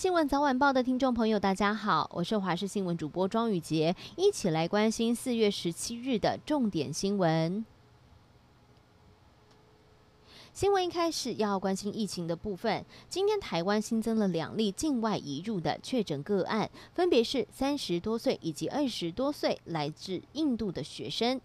新闻早晚报的听众朋友，大家好，我是华视新闻主播庄雨洁，一起来关心四月十七日的重点新闻。新闻一开始要关心疫情的部分，今天台湾新增了两例境外移入的确诊个案，分别是三十多岁以及二十多岁来自印度的学生。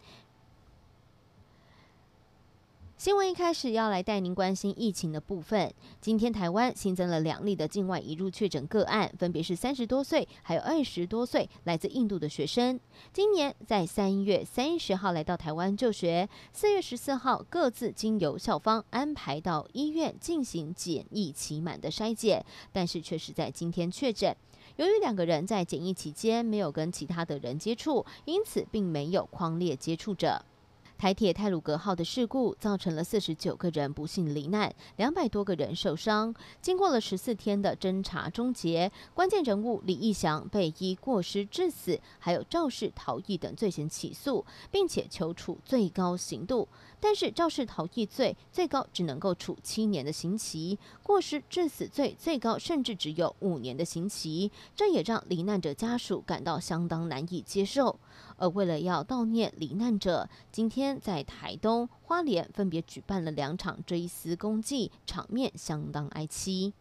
新闻一开始要来带您关心疫情的部分。今天台湾新增了两例的境外移入确诊个案，分别是三十多岁还有二十多岁来自印度的学生。今年在三月三十号来到台湾就学，四月十四号各自经由校方安排到医院进行检疫期满的筛检，但是却是在今天确诊。由于两个人在检疫期间没有跟其他的人接触，因此并没有框列接触者。台铁泰鲁阁号的事故造成了四十九个人不幸罹难，两百多个人受伤。经过了十四天的侦查终结，关键人物李义祥被依过失致死、还有肇事逃逸等罪嫌起诉，并且求处最高刑度。但是肇事逃逸罪最高只能够处七年的刑期，过失致死罪最高甚至只有五年的刑期，这也让罹难者家属感到相当难以接受。而为了要悼念罹难者，今天在台东、花莲分别举办了两场追思公祭，场面相当哀凄。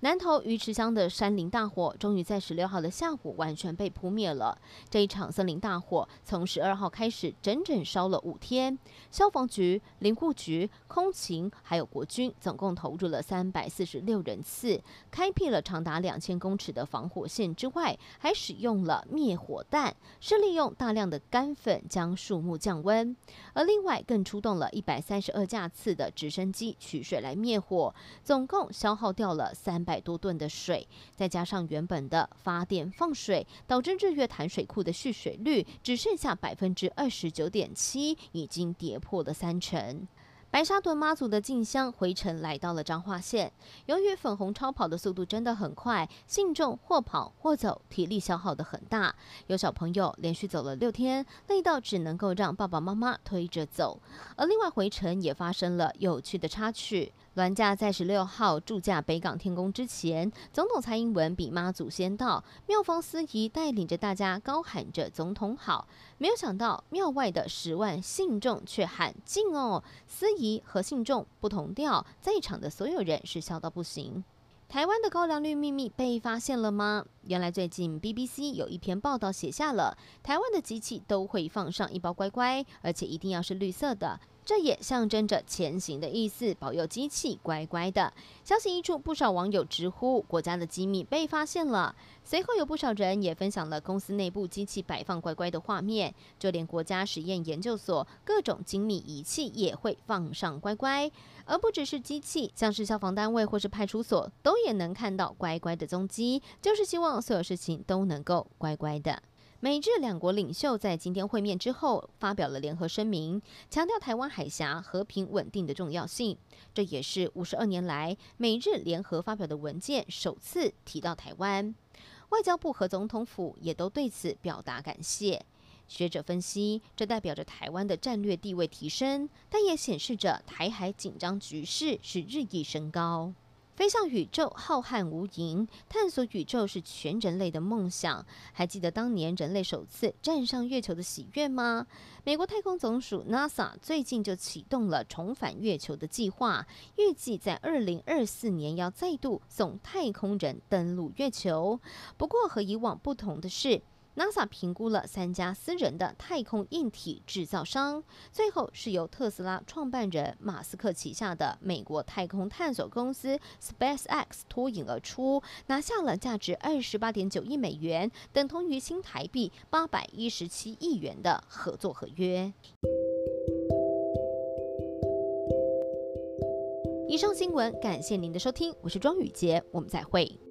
南投鱼池乡的山林大火终于在十六号的下午完全被扑灭了。这一场森林大火从十二号开始，整整烧了五天。消防局、林务局、空勤还有国军总共投入了三百四十六人次，开辟了长达两千公尺的防火线之外，还使用了灭火弹，是利用大量的干粉将树木降温。而另外更出动了一百三十二架次的直升机取水来灭火，总共消耗掉了三百多吨的水，再加上原本的发电放水，导致日月潭水库的蓄水率只剩下百分之二十九点七，已经跌破了三成。白沙屯妈祖的进香回程来到了彰化县，由于粉红超跑的速度真的很快，信众或跑或走，体力消耗得很大。有小朋友连续走了六天，累到只能够让爸爸妈妈推着走。而另外回程也发生了有趣的插曲。銮驾在十六号驻驾北港天宫之前，总统蔡英文比妈祖先到，庙方司仪带领着大家高喊着“总统好”，没有想到庙外的十万信众却喊“进哦”，司仪和信众不同调，在场的所有人是笑到不行。台湾的高粱绿秘密被发现了吗？原来最近 BBC 有一篇报道写下了，台湾的机器都会放上一包乖乖，而且一定要是绿色的。这也象征着前行的意思，保佑机器乖乖的。消息一出，不少网友直呼国家的机密被发现了。随后有不少人也分享了公司内部机器摆放乖乖的画面，就连国家实验研究所各种精密仪器也会放上乖乖，而不只是机器，像是消防单位或是派出所都也能看到乖乖的踪迹，就是希望所有事情都能够乖乖的。美日两国领袖在今天会面之后，发表了联合声明，强调台湾海峡和平稳定的重要性。这也是五十二年来美日联合发表的文件首次提到台湾。外交部和总统府也都对此表达感谢。学者分析，这代表着台湾的战略地位提升，但也显示着台海紧张局势是日益升高。飞向宇宙浩瀚无垠，探索宇宙是全人类的梦想。还记得当年人类首次站上月球的喜悦吗？美国太空总署 NASA 最近就启动了重返月球的计划，预计在二零二四年要再度送太空人登陆月球。不过和以往不同的是，NASA 评估了三家私人的太空硬体制造商，最后是由特斯拉创办人马斯克旗下的美国太空探索公司 SpaceX 脱颖而出，拿下了价值二十八点九亿美元，等同于新台币八百一十七亿元的合作合约。以上新闻，感谢您的收听，我是庄雨洁，我们再会。